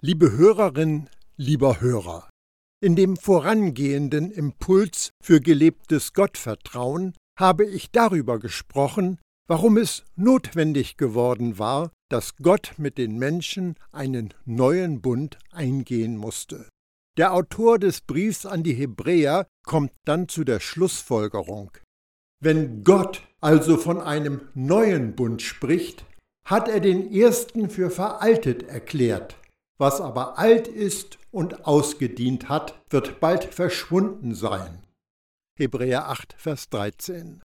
Liebe Hörerin, lieber Hörer, in dem vorangehenden Impuls für gelebtes Gottvertrauen habe ich darüber gesprochen, warum es notwendig geworden war, dass Gott mit den Menschen einen neuen Bund eingehen musste. Der Autor des Briefs an die Hebräer kommt dann zu der Schlussfolgerung. Wenn Gott also von einem neuen Bund spricht, hat er den ersten für veraltet erklärt. Was aber alt ist und ausgedient hat, wird bald verschwunden sein. Hebräer 8, Vers 13.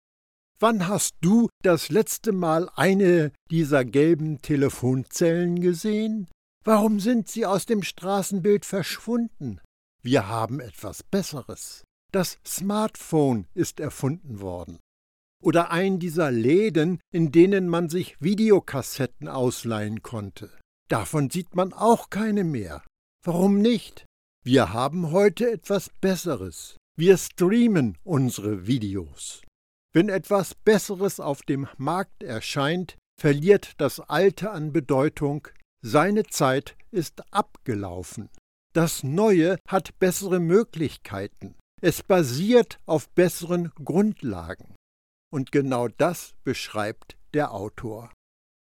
Wann hast du das letzte Mal eine dieser gelben Telefonzellen gesehen? Warum sind sie aus dem Straßenbild verschwunden? Wir haben etwas Besseres. Das Smartphone ist erfunden worden. Oder ein dieser Läden, in denen man sich Videokassetten ausleihen konnte. Davon sieht man auch keine mehr. Warum nicht? Wir haben heute etwas Besseres. Wir streamen unsere Videos. Wenn etwas Besseres auf dem Markt erscheint, verliert das Alte an Bedeutung, seine Zeit ist abgelaufen. Das Neue hat bessere Möglichkeiten. Es basiert auf besseren Grundlagen. Und genau das beschreibt der Autor.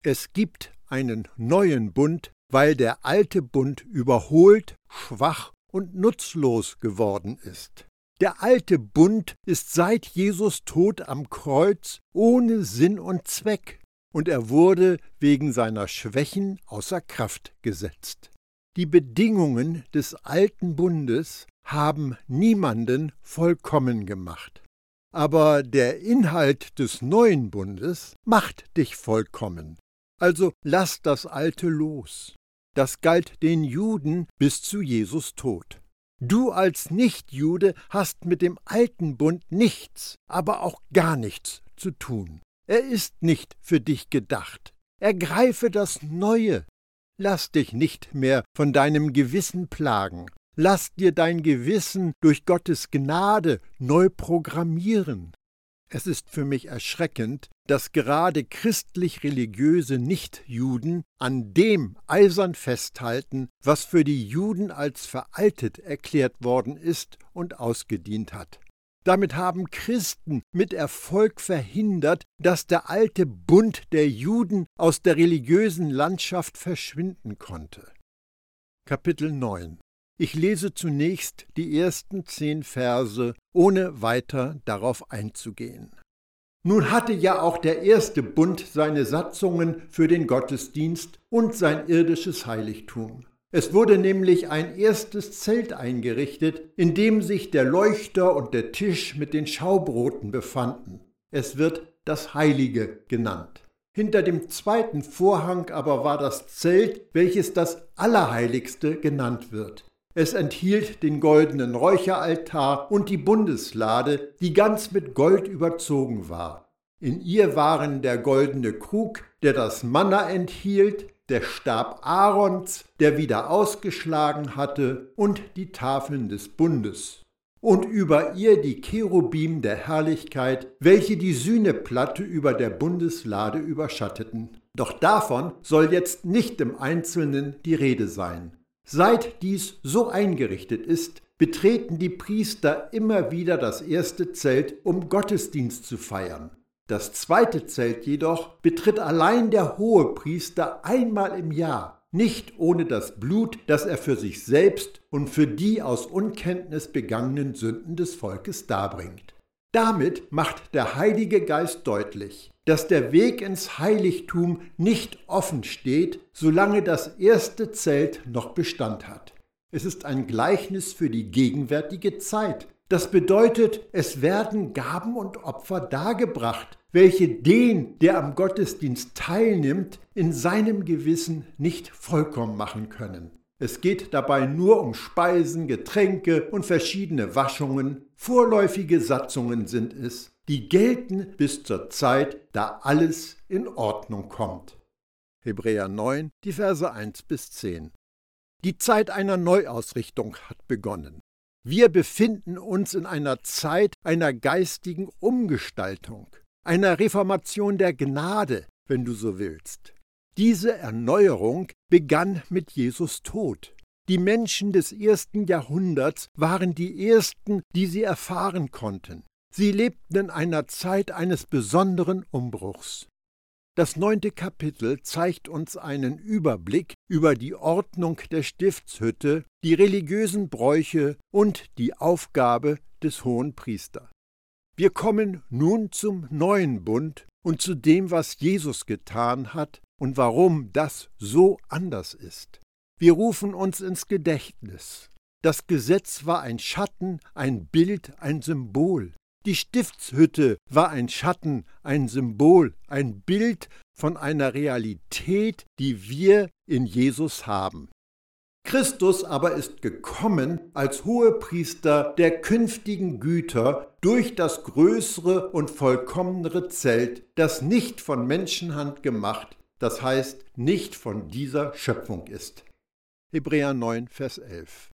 Es gibt einen neuen Bund, weil der alte Bund überholt, schwach und nutzlos geworden ist. Der alte Bund ist seit Jesus Tod am Kreuz ohne Sinn und Zweck, und er wurde wegen seiner Schwächen außer Kraft gesetzt. Die Bedingungen des alten Bundes haben niemanden vollkommen gemacht. Aber der Inhalt des neuen Bundes macht dich vollkommen. Also lass das Alte los. Das galt den Juden bis zu Jesus Tod. Du als Nichtjude hast mit dem alten Bund nichts, aber auch gar nichts zu tun. Er ist nicht für dich gedacht. Ergreife das Neue. Lass dich nicht mehr von deinem Gewissen plagen. Lass dir dein Gewissen durch Gottes Gnade neu programmieren. Es ist für mich erschreckend, dass gerade christlich-religiöse Nichtjuden an dem eisern festhalten, was für die Juden als veraltet erklärt worden ist und ausgedient hat. Damit haben Christen mit Erfolg verhindert, dass der alte Bund der Juden aus der religiösen Landschaft verschwinden konnte. Kapitel 9 ich lese zunächst die ersten zehn Verse, ohne weiter darauf einzugehen. Nun hatte ja auch der erste Bund seine Satzungen für den Gottesdienst und sein irdisches Heiligtum. Es wurde nämlich ein erstes Zelt eingerichtet, in dem sich der Leuchter und der Tisch mit den Schaubroten befanden. Es wird das Heilige genannt. Hinter dem zweiten Vorhang aber war das Zelt, welches das Allerheiligste genannt wird. Es enthielt den goldenen Räucheraltar und die Bundeslade, die ganz mit Gold überzogen war. In ihr waren der goldene Krug, der das Manna enthielt, der Stab Aarons, der wieder ausgeschlagen hatte, und die Tafeln des Bundes. Und über ihr die Cherubim der Herrlichkeit, welche die Sühneplatte über der Bundeslade überschatteten. Doch davon soll jetzt nicht im Einzelnen die Rede sein. Seit dies so eingerichtet ist, betreten die Priester immer wieder das erste Zelt, um Gottesdienst zu feiern. Das zweite Zelt jedoch betritt allein der Hohepriester einmal im Jahr, nicht ohne das Blut, das er für sich selbst und für die aus Unkenntnis begangenen Sünden des Volkes darbringt. Damit macht der Heilige Geist deutlich, dass der Weg ins Heiligtum nicht offen steht, solange das erste Zelt noch Bestand hat. Es ist ein Gleichnis für die gegenwärtige Zeit. Das bedeutet, es werden Gaben und Opfer dargebracht, welche den, der am Gottesdienst teilnimmt, in seinem Gewissen nicht vollkommen machen können. Es geht dabei nur um Speisen, Getränke und verschiedene Waschungen. Vorläufige Satzungen sind es, die gelten bis zur Zeit, da alles in Ordnung kommt. Hebräer 9, die Verse 1 bis 10. Die Zeit einer Neuausrichtung hat begonnen. Wir befinden uns in einer Zeit einer geistigen Umgestaltung, einer Reformation der Gnade, wenn du so willst. Diese Erneuerung begann mit Jesus Tod. Die Menschen des ersten Jahrhunderts waren die ersten, die sie erfahren konnten. Sie lebten in einer Zeit eines besonderen Umbruchs. Das neunte Kapitel zeigt uns einen Überblick über die Ordnung der Stiftshütte, die religiösen Bräuche und die Aufgabe des hohen Priester. Wir kommen nun zum neuen Bund und zu dem, was Jesus getan hat und warum das so anders ist. Wir rufen uns ins Gedächtnis. Das Gesetz war ein Schatten, ein Bild, ein Symbol. Die Stiftshütte war ein Schatten, ein Symbol, ein Bild von einer Realität, die wir in Jesus haben. Christus aber ist gekommen als Hohepriester der künftigen Güter durch das größere und vollkommenere Zelt, das nicht von Menschenhand gemacht, das heißt nicht von dieser Schöpfung ist. Hebräer 9, Vers 11.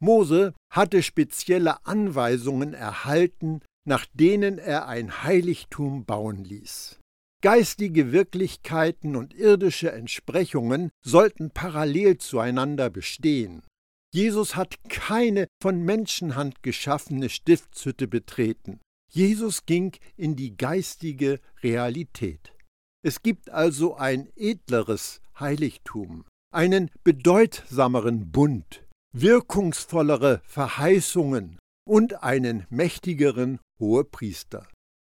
Mose hatte spezielle Anweisungen erhalten, nach denen er ein Heiligtum bauen ließ. Geistige Wirklichkeiten und irdische Entsprechungen sollten parallel zueinander bestehen. Jesus hat keine von Menschenhand geschaffene Stiftshütte betreten. Jesus ging in die geistige Realität. Es gibt also ein edleres Heiligtum, einen bedeutsameren Bund, wirkungsvollere Verheißungen und einen mächtigeren Hohepriester.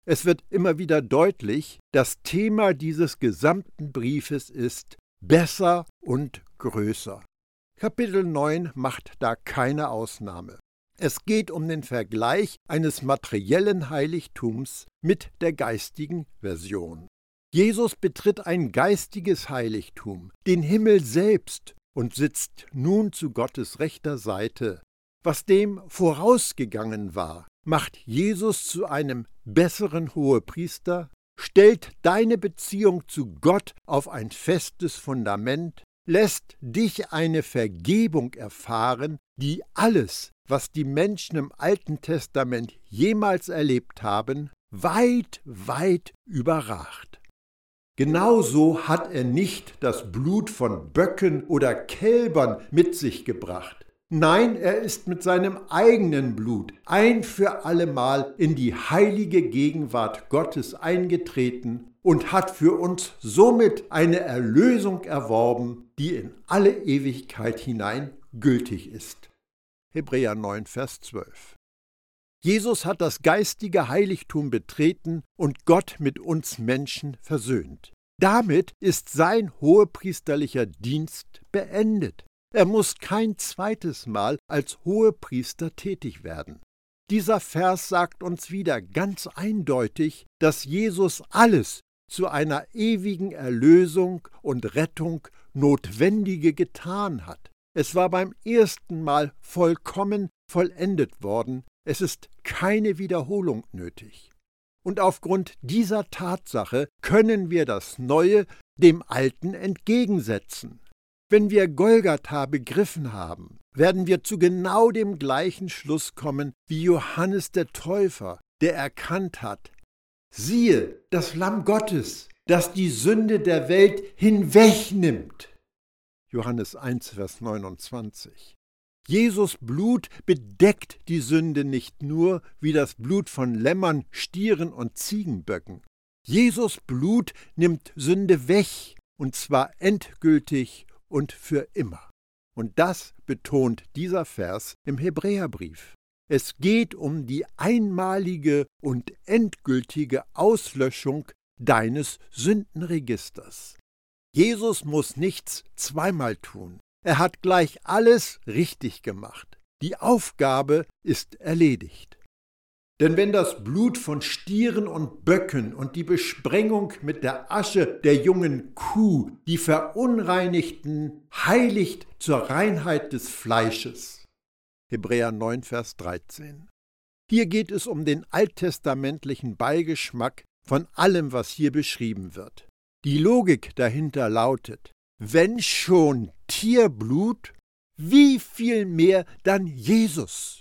Es wird immer wieder deutlich, das Thema dieses gesamten Briefes ist besser und größer. Kapitel 9 macht da keine Ausnahme. Es geht um den Vergleich eines materiellen Heiligtums mit der geistigen Version. Jesus betritt ein geistiges Heiligtum, den Himmel selbst, und sitzt nun zu Gottes rechter Seite. Was dem vorausgegangen war, macht Jesus zu einem besseren Hohepriester, stellt deine Beziehung zu Gott auf ein festes Fundament, lässt dich eine Vergebung erfahren, die alles, was die Menschen im Alten Testament jemals erlebt haben, weit, weit überragt. Genauso hat er nicht das Blut von Böcken oder Kälbern mit sich gebracht. Nein, er ist mit seinem eigenen Blut ein für allemal in die heilige Gegenwart Gottes eingetreten und hat für uns somit eine Erlösung erworben, die in alle Ewigkeit hinein gültig ist. Hebräer 9, Vers 12. Jesus hat das geistige Heiligtum betreten und Gott mit uns Menschen versöhnt. Damit ist sein hohepriesterlicher Dienst beendet. Er muss kein zweites Mal als Hohepriester tätig werden. Dieser Vers sagt uns wieder ganz eindeutig, dass Jesus alles zu einer ewigen Erlösung und Rettung Notwendige getan hat. Es war beim ersten Mal vollkommen vollendet worden, es ist keine Wiederholung nötig. Und aufgrund dieser Tatsache können wir das Neue dem Alten entgegensetzen. Wenn wir Golgatha begriffen haben, werden wir zu genau dem gleichen Schluss kommen wie Johannes der Täufer, der erkannt hat, siehe, das Lamm Gottes, das die Sünde der Welt hinwegnimmt. Johannes 1, Vers 29. Jesus Blut bedeckt die Sünde nicht nur wie das Blut von Lämmern, Stieren und Ziegenböcken. Jesus Blut nimmt Sünde weg, und zwar endgültig und für immer. Und das betont dieser Vers im Hebräerbrief. Es geht um die einmalige und endgültige Auslöschung deines Sündenregisters. Jesus muss nichts zweimal tun. Er hat gleich alles richtig gemacht. Die Aufgabe ist erledigt. Denn wenn das Blut von Stieren und Böcken und die Besprengung mit der Asche der jungen Kuh die Verunreinigten heiligt zur Reinheit des Fleisches. Hebräer 9, Vers 13. Hier geht es um den alttestamentlichen Beigeschmack von allem, was hier beschrieben wird. Die Logik dahinter lautet, wenn schon Tierblut, wie viel mehr dann Jesus?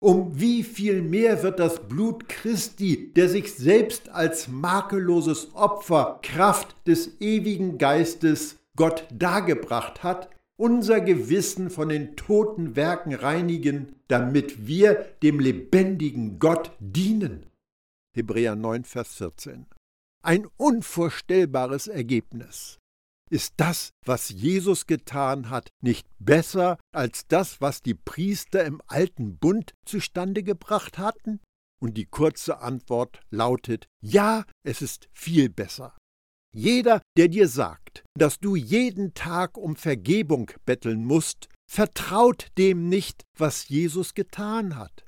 Um wie viel mehr wird das Blut Christi, der sich selbst als makelloses Opfer Kraft des ewigen Geistes Gott dargebracht hat, unser Gewissen von den toten Werken reinigen, damit wir dem lebendigen Gott dienen. Hebräer 9, Vers 14. Ein unvorstellbares Ergebnis. Ist das, was Jesus getan hat, nicht besser als das, was die Priester im alten Bund zustande gebracht hatten? Und die kurze Antwort lautet Ja, es ist viel besser. Jeder, der dir sagt, dass du jeden Tag um Vergebung betteln musst, vertraut dem nicht, was Jesus getan hat.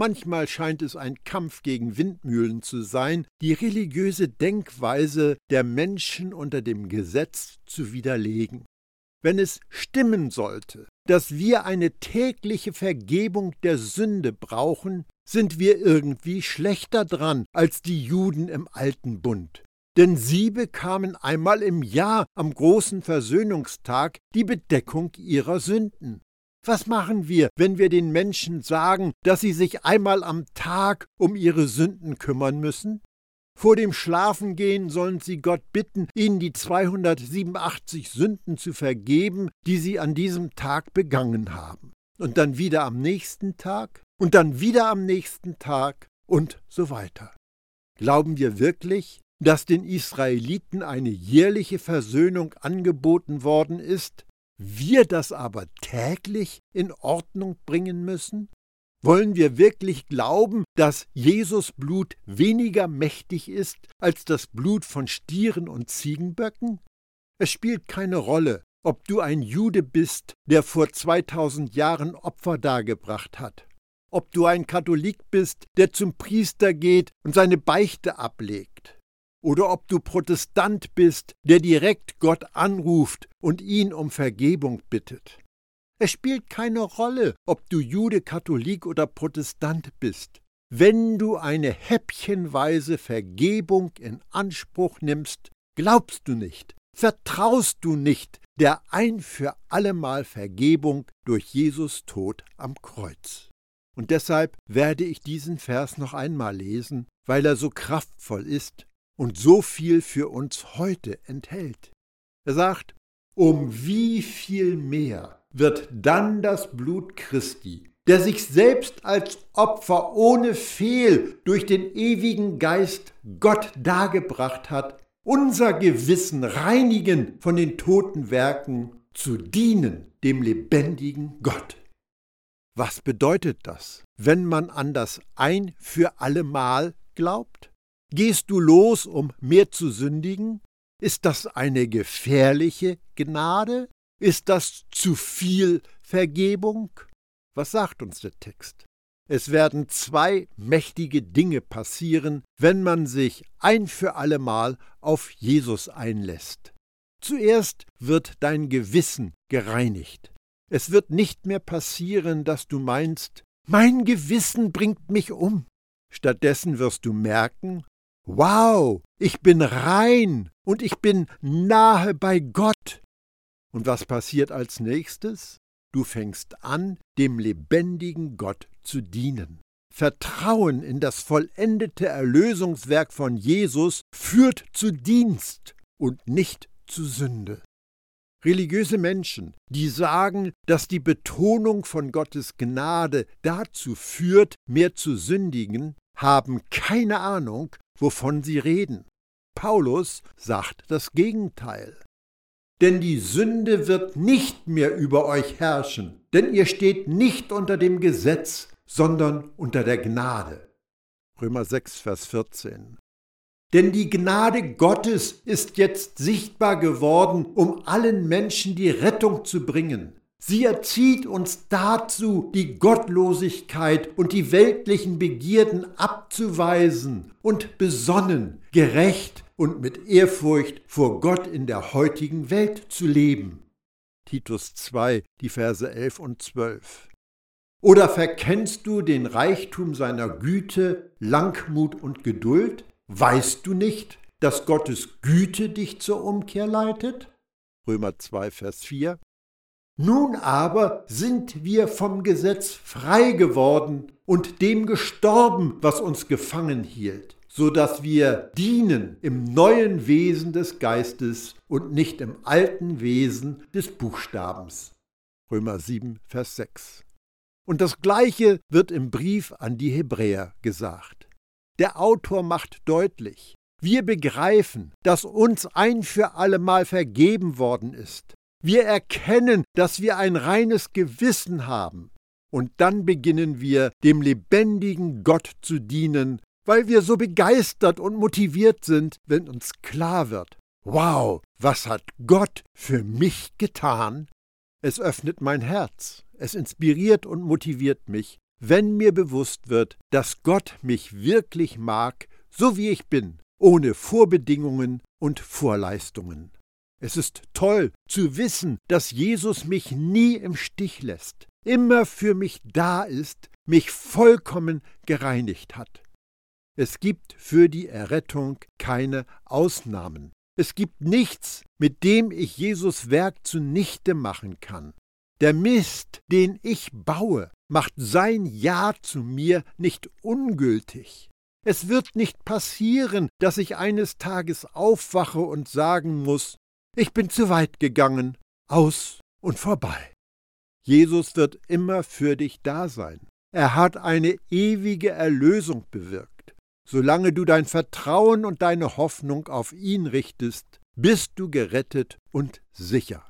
Manchmal scheint es ein Kampf gegen Windmühlen zu sein, die religiöse Denkweise der Menschen unter dem Gesetz zu widerlegen. Wenn es stimmen sollte, dass wir eine tägliche Vergebung der Sünde brauchen, sind wir irgendwie schlechter dran als die Juden im alten Bund. Denn sie bekamen einmal im Jahr am großen Versöhnungstag die Bedeckung ihrer Sünden. Was machen wir, wenn wir den Menschen sagen, dass sie sich einmal am Tag um ihre Sünden kümmern müssen? Vor dem Schlafengehen sollen sie Gott bitten, ihnen die 287 Sünden zu vergeben, die sie an diesem Tag begangen haben. Und dann wieder am nächsten Tag und dann wieder am nächsten Tag und so weiter. Glauben wir wirklich, dass den Israeliten eine jährliche Versöhnung angeboten worden ist, wir das aber täglich in Ordnung bringen müssen? Wollen wir wirklich glauben, dass Jesus Blut weniger mächtig ist als das Blut von Stieren und Ziegenböcken? Es spielt keine Rolle, ob du ein Jude bist, der vor 2000 Jahren Opfer dargebracht hat, ob du ein Katholik bist, der zum Priester geht und seine Beichte ablegt, oder ob du Protestant bist, der direkt Gott anruft und ihn um Vergebung bittet. Es spielt keine Rolle, ob du Jude, Katholik oder Protestant bist. Wenn du eine häppchenweise Vergebung in Anspruch nimmst, glaubst du nicht, vertraust du nicht der ein für allemal Vergebung durch Jesus Tod am Kreuz. Und deshalb werde ich diesen Vers noch einmal lesen, weil er so kraftvoll ist und so viel für uns heute enthält. Er sagt, um wie viel mehr wird dann das Blut Christi, der sich selbst als Opfer ohne Fehl durch den ewigen Geist Gott dargebracht hat, unser Gewissen reinigen von den toten Werken, zu dienen dem lebendigen Gott. Was bedeutet das, wenn man an das ein für allemal glaubt? Gehst du los, um mehr zu sündigen? Ist das eine gefährliche Gnade? Ist das zu viel Vergebung? Was sagt uns der Text? Es werden zwei mächtige Dinge passieren, wenn man sich ein für allemal auf Jesus einlässt. Zuerst wird dein Gewissen gereinigt. Es wird nicht mehr passieren, dass du meinst, mein Gewissen bringt mich um. Stattdessen wirst du merken, Wow, ich bin rein und ich bin nahe bei Gott. Und was passiert als nächstes? Du fängst an, dem lebendigen Gott zu dienen. Vertrauen in das vollendete Erlösungswerk von Jesus führt zu Dienst und nicht zu Sünde. Religiöse Menschen, die sagen, dass die Betonung von Gottes Gnade dazu führt, mehr zu sündigen, haben keine Ahnung, wovon sie reden. Paulus sagt das Gegenteil. Denn die Sünde wird nicht mehr über euch herrschen, denn ihr steht nicht unter dem Gesetz, sondern unter der Gnade. Römer 6, Vers 14. Denn die Gnade Gottes ist jetzt sichtbar geworden, um allen Menschen die Rettung zu bringen. Sie erzieht uns dazu, die Gottlosigkeit und die weltlichen Begierden abzuweisen und besonnen, gerecht und mit Ehrfurcht vor Gott in der heutigen Welt zu leben. Titus 2, die Verse 11 und 12. Oder verkennst du den Reichtum seiner Güte, Langmut und Geduld? Weißt du nicht, dass Gottes Güte dich zur Umkehr leitet? Römer 2, Vers 4. Nun aber sind wir vom Gesetz frei geworden und dem gestorben, was uns gefangen hielt, so dass wir dienen im neuen Wesen des Geistes und nicht im alten Wesen des Buchstabens. Römer 7, Vers 6. Und das Gleiche wird im Brief an die Hebräer gesagt. Der Autor macht deutlich, wir begreifen, dass uns ein für allemal vergeben worden ist. Wir erkennen, dass wir ein reines Gewissen haben. Und dann beginnen wir, dem lebendigen Gott zu dienen, weil wir so begeistert und motiviert sind, wenn uns klar wird, wow, was hat Gott für mich getan? Es öffnet mein Herz, es inspiriert und motiviert mich, wenn mir bewusst wird, dass Gott mich wirklich mag, so wie ich bin, ohne Vorbedingungen und Vorleistungen. Es ist toll zu wissen, dass Jesus mich nie im Stich lässt, immer für mich da ist, mich vollkommen gereinigt hat. Es gibt für die Errettung keine Ausnahmen. Es gibt nichts, mit dem ich Jesus Werk zunichte machen kann. Der Mist, den ich baue, macht sein Ja zu mir nicht ungültig. Es wird nicht passieren, dass ich eines Tages aufwache und sagen muss, ich bin zu weit gegangen, aus und vorbei. Jesus wird immer für dich da sein. Er hat eine ewige Erlösung bewirkt. Solange du dein Vertrauen und deine Hoffnung auf ihn richtest, bist du gerettet und sicher.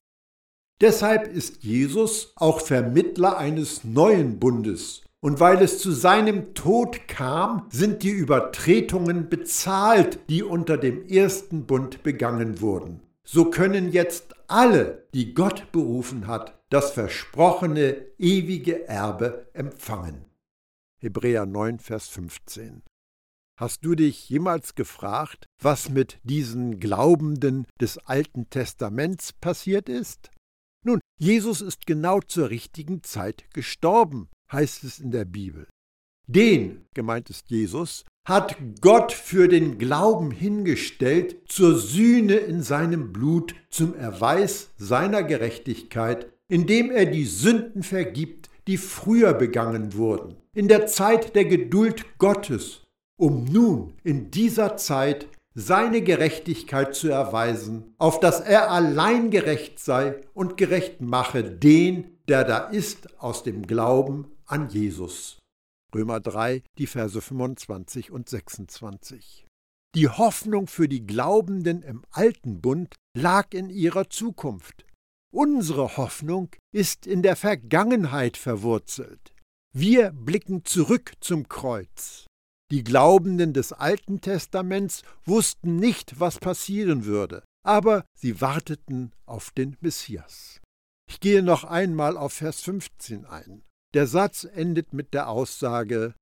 Deshalb ist Jesus auch Vermittler eines neuen Bundes und weil es zu seinem Tod kam, sind die Übertretungen bezahlt, die unter dem ersten Bund begangen wurden. So können jetzt alle, die Gott berufen hat, das versprochene ewige Erbe empfangen. Hebräer 9, Vers 15. Hast du dich jemals gefragt, was mit diesen Glaubenden des Alten Testaments passiert ist? Nun, Jesus ist genau zur richtigen Zeit gestorben, heißt es in der Bibel. Den, gemeint ist Jesus, hat Gott für den Glauben hingestellt zur Sühne in seinem Blut, zum Erweis seiner Gerechtigkeit, indem er die Sünden vergibt, die früher begangen wurden, in der Zeit der Geduld Gottes, um nun in dieser Zeit seine Gerechtigkeit zu erweisen, auf dass er allein gerecht sei und gerecht mache den, der da ist, aus dem Glauben an Jesus. Römer 3, die Verse 25 und 26. Die Hoffnung für die Glaubenden im alten Bund lag in ihrer Zukunft. Unsere Hoffnung ist in der Vergangenheit verwurzelt. Wir blicken zurück zum Kreuz. Die Glaubenden des Alten Testaments wussten nicht, was passieren würde, aber sie warteten auf den Messias. Ich gehe noch einmal auf Vers 15 ein. Der Satz endet mit der Aussage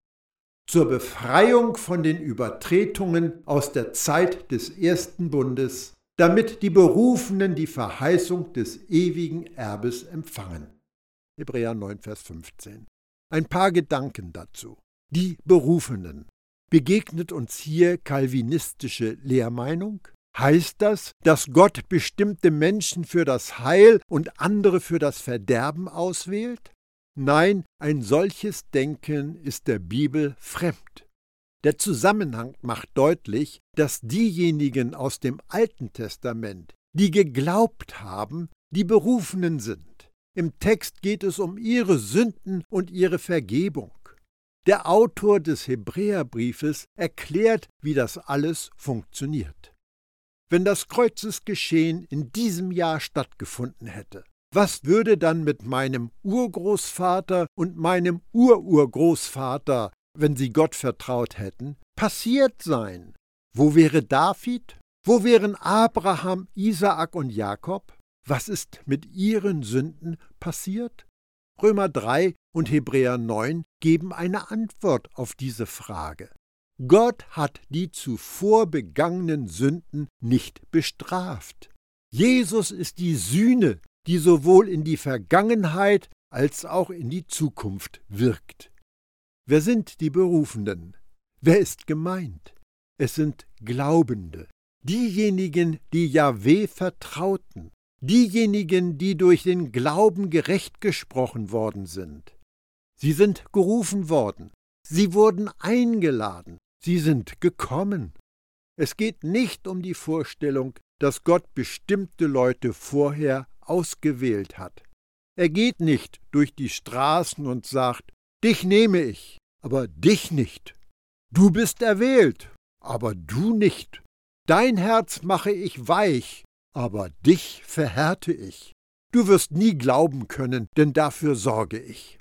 zur Befreiung von den Übertretungen aus der Zeit des ersten Bundes, damit die Berufenen die Verheißung des ewigen Erbes empfangen. Hebräer 9, Vers 15. Ein paar Gedanken dazu. Die Berufenen. Begegnet uns hier kalvinistische Lehrmeinung? Heißt das, dass Gott bestimmte Menschen für das Heil und andere für das Verderben auswählt? Nein, ein solches Denken ist der Bibel fremd. Der Zusammenhang macht deutlich, dass diejenigen aus dem Alten Testament, die geglaubt haben, die Berufenen sind. Im Text geht es um ihre Sünden und ihre Vergebung. Der Autor des Hebräerbriefes erklärt, wie das alles funktioniert. Wenn das Kreuzesgeschehen in diesem Jahr stattgefunden hätte, was würde dann mit meinem Urgroßvater und meinem Ururgroßvater, wenn sie Gott vertraut hätten, passiert sein? Wo wäre David? Wo wären Abraham, Isaak und Jakob? Was ist mit ihren Sünden passiert? Römer 3 und Hebräer 9 geben eine Antwort auf diese Frage. Gott hat die zuvor begangenen Sünden nicht bestraft. Jesus ist die Sühne, die sowohl in die Vergangenheit als auch in die Zukunft wirkt. Wer sind die Berufenden? Wer ist gemeint? Es sind Glaubende, diejenigen, die Jahweh vertrauten, diejenigen, die durch den Glauben gerecht gesprochen worden sind. Sie sind gerufen worden, sie wurden eingeladen, sie sind gekommen. Es geht nicht um die Vorstellung, dass Gott bestimmte Leute vorher ausgewählt hat. Er geht nicht durch die Straßen und sagt, dich nehme ich, aber dich nicht. Du bist erwählt, aber du nicht. Dein Herz mache ich weich, aber dich verhärte ich. Du wirst nie glauben können, denn dafür sorge ich.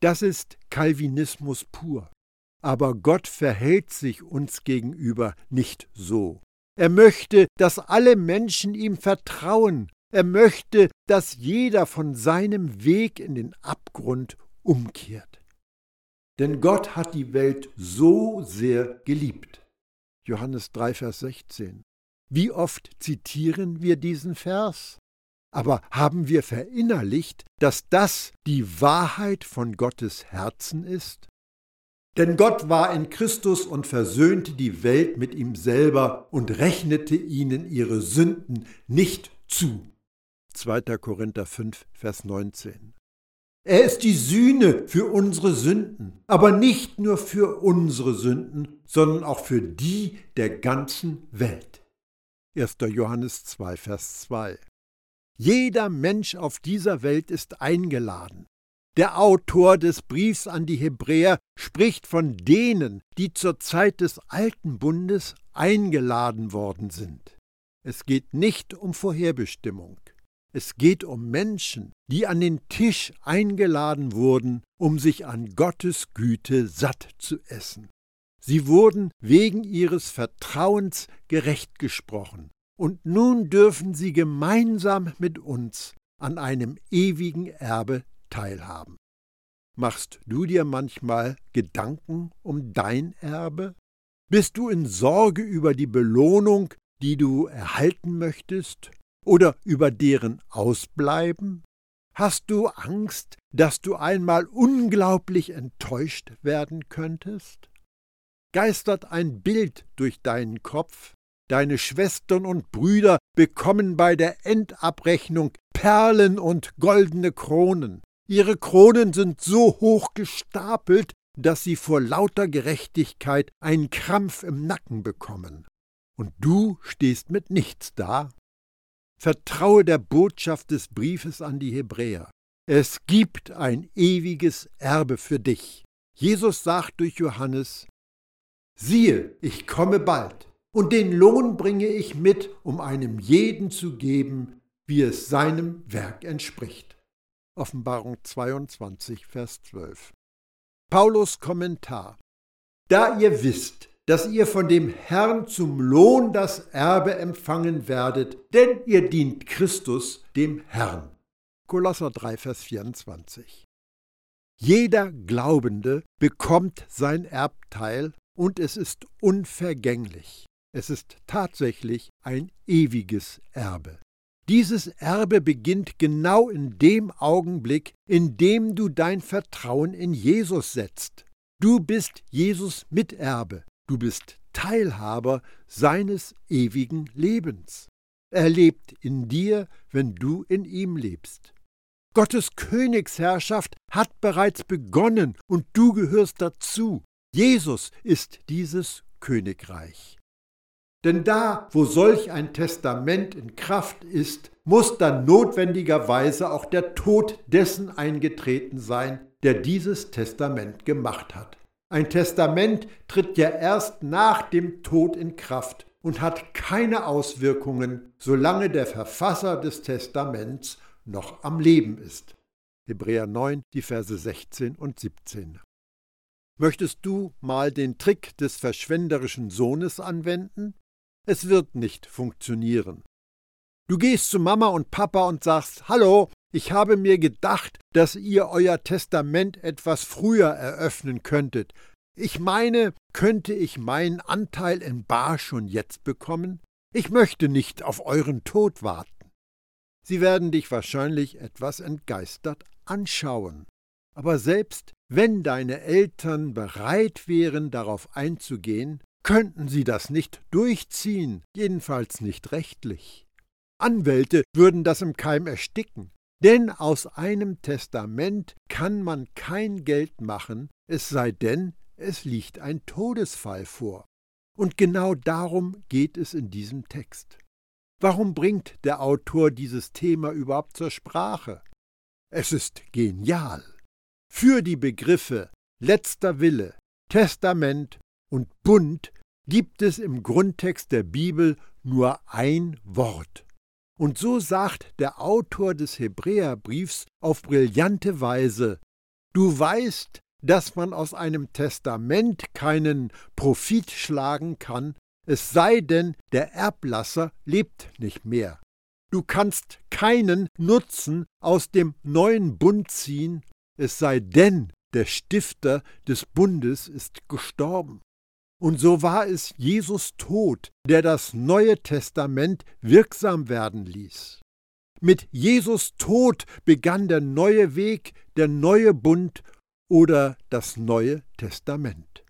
Das ist Calvinismus pur. Aber Gott verhält sich uns gegenüber nicht so. Er möchte, dass alle Menschen ihm vertrauen. Er möchte, dass jeder von seinem Weg in den Abgrund umkehrt. Denn Gott hat die Welt so sehr geliebt. Johannes 3, Vers 16. Wie oft zitieren wir diesen Vers? Aber haben wir verinnerlicht, dass das die Wahrheit von Gottes Herzen ist? Denn Gott war in Christus und versöhnte die Welt mit ihm selber und rechnete ihnen ihre Sünden nicht zu. 2. Korinther 5, Vers 19. Er ist die Sühne für unsere Sünden, aber nicht nur für unsere Sünden, sondern auch für die der ganzen Welt. 1. Johannes 2, Vers 2. Jeder Mensch auf dieser Welt ist eingeladen, der Autor des Briefs an die Hebräer spricht von denen, die zur Zeit des alten Bundes eingeladen worden sind. Es geht nicht um Vorherbestimmung. Es geht um Menschen, die an den Tisch eingeladen wurden, um sich an Gottes Güte satt zu essen. Sie wurden wegen ihres Vertrauens gerecht gesprochen, und nun dürfen sie gemeinsam mit uns an einem ewigen Erbe teilhaben. Machst du dir manchmal Gedanken um dein Erbe? Bist du in Sorge über die Belohnung, die du erhalten möchtest, oder über deren Ausbleiben? Hast du Angst, dass du einmal unglaublich enttäuscht werden könntest? Geistert ein Bild durch deinen Kopf, deine Schwestern und Brüder bekommen bei der Endabrechnung Perlen und goldene Kronen, Ihre Kronen sind so hoch gestapelt, dass sie vor lauter Gerechtigkeit einen Krampf im Nacken bekommen. Und du stehst mit nichts da. Vertraue der Botschaft des Briefes an die Hebräer. Es gibt ein ewiges Erbe für dich. Jesus sagt durch Johannes, Siehe, ich komme bald, und den Lohn bringe ich mit, um einem jeden zu geben, wie es seinem Werk entspricht. Offenbarung 22, Vers 12. Paulus Kommentar. Da ihr wisst, dass ihr von dem Herrn zum Lohn das Erbe empfangen werdet, denn ihr dient Christus, dem Herrn. Kolosser 3, Vers 24. Jeder Glaubende bekommt sein Erbteil und es ist unvergänglich. Es ist tatsächlich ein ewiges Erbe. Dieses Erbe beginnt genau in dem Augenblick, in dem du dein Vertrauen in Jesus setzt. Du bist Jesus Miterbe, du bist Teilhaber seines ewigen Lebens. Er lebt in dir, wenn du in ihm lebst. Gottes Königsherrschaft hat bereits begonnen und du gehörst dazu. Jesus ist dieses Königreich. Denn da, wo solch ein Testament in Kraft ist, muss dann notwendigerweise auch der Tod dessen eingetreten sein, der dieses Testament gemacht hat. Ein Testament tritt ja erst nach dem Tod in Kraft und hat keine Auswirkungen, solange der Verfasser des Testaments noch am Leben ist. Hebräer 9, die Verse 16 und 17. Möchtest du mal den Trick des verschwenderischen Sohnes anwenden? Es wird nicht funktionieren. Du gehst zu Mama und Papa und sagst, Hallo, ich habe mir gedacht, dass ihr euer Testament etwas früher eröffnen könntet. Ich meine, könnte ich meinen Anteil in Bar schon jetzt bekommen? Ich möchte nicht auf euren Tod warten. Sie werden dich wahrscheinlich etwas entgeistert anschauen. Aber selbst wenn deine Eltern bereit wären, darauf einzugehen, könnten sie das nicht durchziehen, jedenfalls nicht rechtlich. Anwälte würden das im Keim ersticken. Denn aus einem Testament kann man kein Geld machen, es sei denn, es liegt ein Todesfall vor. Und genau darum geht es in diesem Text. Warum bringt der Autor dieses Thema überhaupt zur Sprache? Es ist genial. Für die Begriffe letzter Wille, Testament und Bund gibt es im Grundtext der Bibel nur ein Wort. Und so sagt der Autor des Hebräerbriefs auf brillante Weise, Du weißt, dass man aus einem Testament keinen Profit schlagen kann, es sei denn, der Erblasser lebt nicht mehr. Du kannst keinen Nutzen aus dem neuen Bund ziehen, es sei denn, der Stifter des Bundes ist gestorben. Und so war es Jesus Tod, der das Neue Testament wirksam werden ließ. Mit Jesus Tod begann der neue Weg, der neue Bund oder das Neue Testament.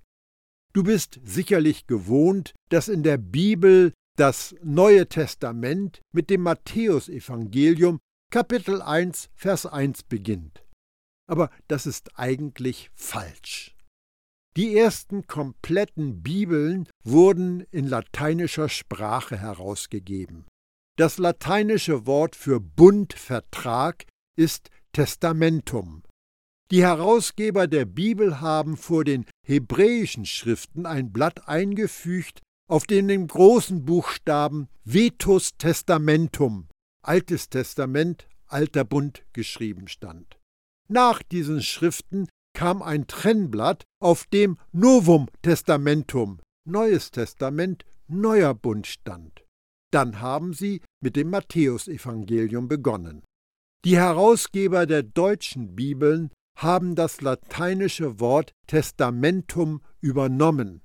Du bist sicherlich gewohnt, dass in der Bibel das Neue Testament mit dem Matthäusevangelium Kapitel 1 Vers 1 beginnt. Aber das ist eigentlich falsch. Die ersten kompletten Bibeln wurden in lateinischer Sprache herausgegeben. Das lateinische Wort für Bundvertrag ist Testamentum. Die Herausgeber der Bibel haben vor den hebräischen Schriften ein Blatt eingefügt, auf dem den großen Buchstaben Vetus Testamentum, Altes Testament, Alter Bund geschrieben stand. Nach diesen Schriften kam ein Trennblatt, auf dem Novum Testamentum, Neues Testament, Neuer Bund stand. Dann haben sie mit dem Matthäusevangelium begonnen. Die Herausgeber der deutschen Bibeln haben das lateinische Wort Testamentum übernommen.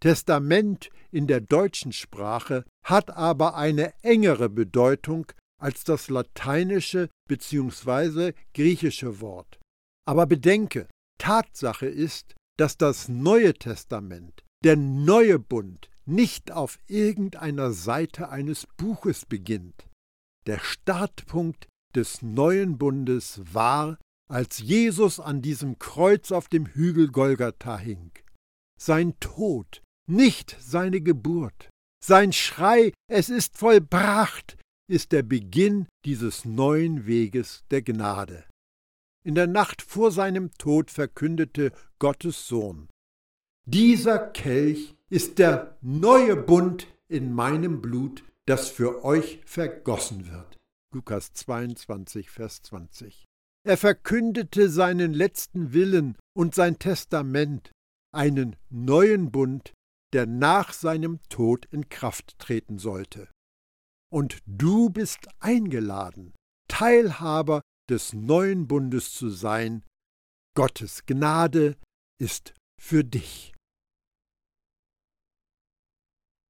Testament in der deutschen Sprache hat aber eine engere Bedeutung als das lateinische bzw. griechische Wort. Aber bedenke, Tatsache ist, dass das Neue Testament, der neue Bund, nicht auf irgendeiner Seite eines Buches beginnt. Der Startpunkt des neuen Bundes war als Jesus an diesem Kreuz auf dem Hügel Golgatha hing. Sein Tod, nicht seine Geburt. Sein Schrei, es ist vollbracht, ist der Beginn dieses neuen Weges der Gnade. In der Nacht vor seinem Tod verkündete Gottes Sohn, dieser Kelch ist der neue Bund in meinem Blut, das für euch vergossen wird. Lukas 22, Vers 20. Er verkündete seinen letzten Willen und sein Testament, einen neuen Bund, der nach seinem Tod in Kraft treten sollte. Und du bist eingeladen, Teilhaber des neuen Bundes zu sein. Gottes Gnade ist für dich.